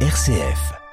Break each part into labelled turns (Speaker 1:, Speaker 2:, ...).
Speaker 1: RCF.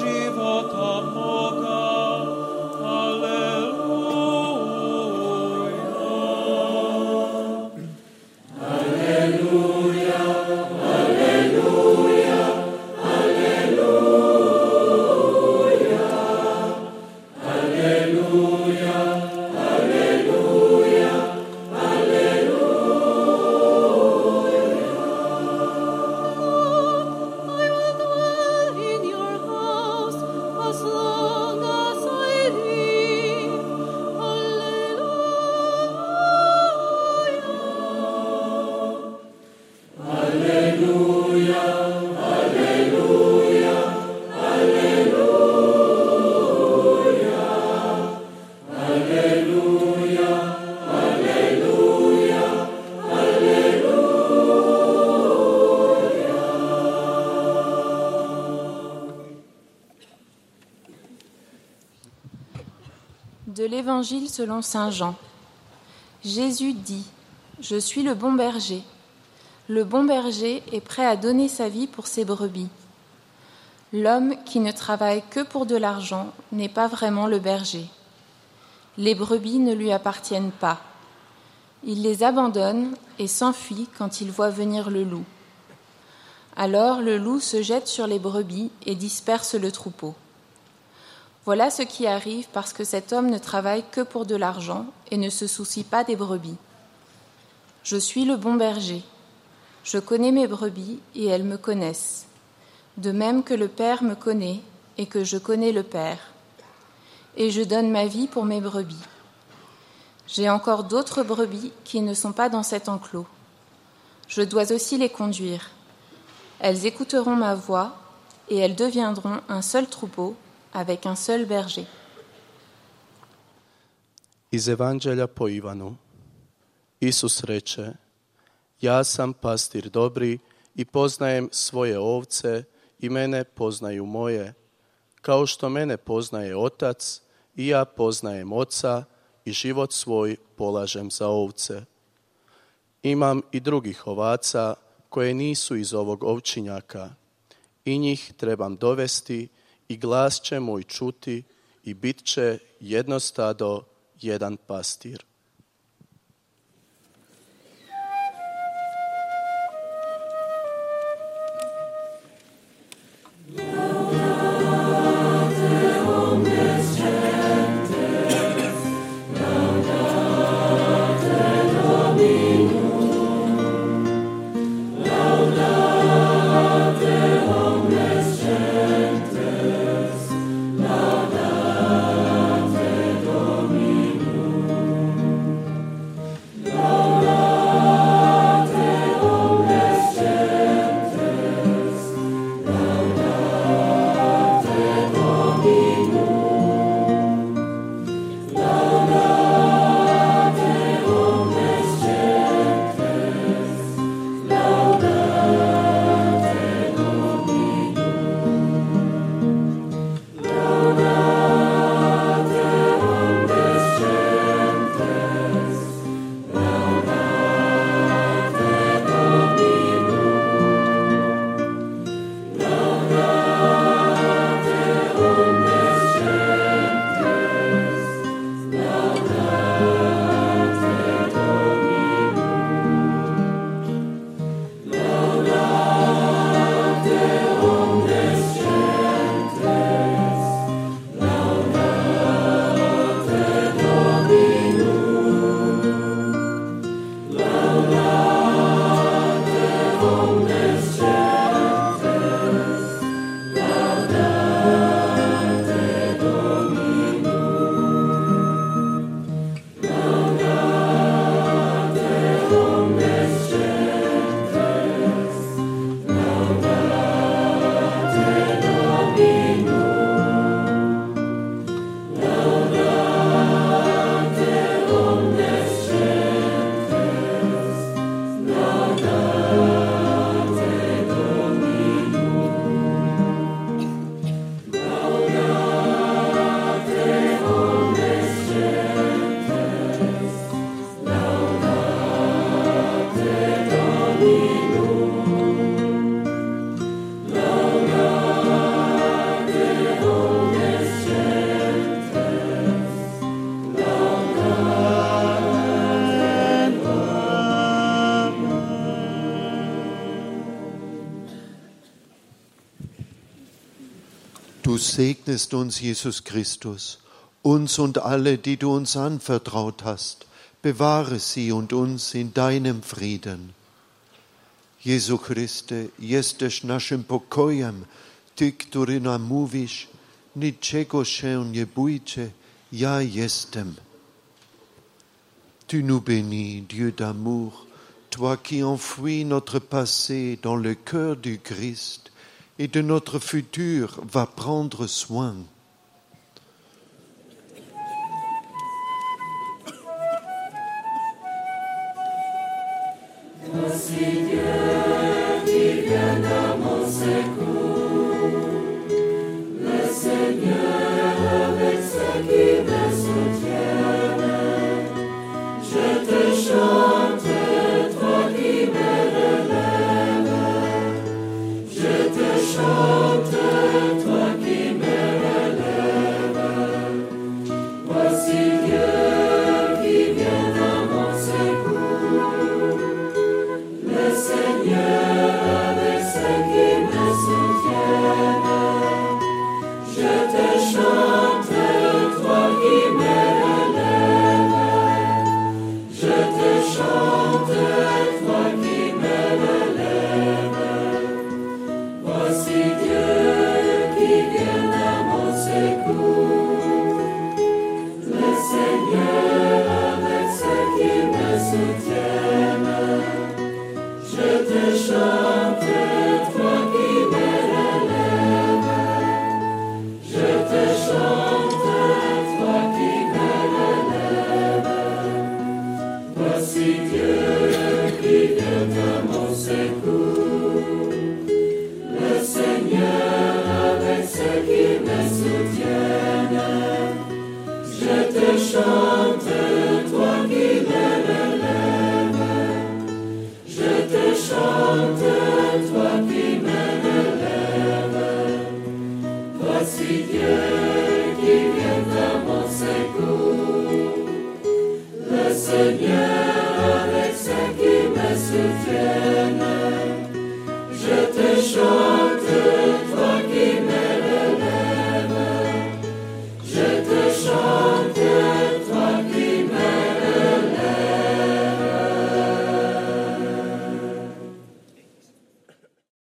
Speaker 2: života.
Speaker 3: Selon Saint Jean. Jésus dit, Je suis le bon berger. Le bon berger est prêt à donner sa vie pour ses brebis. L'homme qui ne travaille que pour de l'argent n'est pas vraiment le berger. Les brebis ne lui appartiennent pas. Il les abandonne et s'enfuit quand il voit venir le loup. Alors le loup se jette sur les brebis et disperse le troupeau. Voilà ce qui arrive parce que cet homme ne travaille que pour de l'argent et ne se soucie pas des brebis. Je suis le bon berger. Je connais mes brebis et elles me connaissent, de même que le Père me connaît et que je connais le Père. Et je donne ma vie pour mes brebis. J'ai encore d'autres brebis qui ne sont pas dans cet enclos. Je dois aussi les conduire. Elles écouteront ma voix et elles deviendront un seul troupeau avec un seul berger.
Speaker 4: Iz Evanđelja po Ivanu. Isus reče, ja sam pastir dobri i poznajem svoje ovce i mene poznaju moje, kao što mene poznaje otac i ja poznajem oca i život svoj polažem za ovce. Imam i drugih ovaca koje nisu iz ovog ovčinjaka i njih trebam dovesti i glas će moj čuti i bit će jedno stado, jedan pastir.
Speaker 5: Segnest uns, Jesus Christus, uns und alle, die du uns anvertraut hast. Bewahre sie und uns in deinem Frieden. Jesu Christe, jesteś naszym pokojem, Ty, który nam mówisz, niczego się nie bójcie, ja jestem. Tu nous bénis, Dieu d'amour, toi qui enfouis notre passé dans le cœur du Christ et de notre futur va prendre soin.
Speaker 6: soutiennent, je te chante. le Seigneur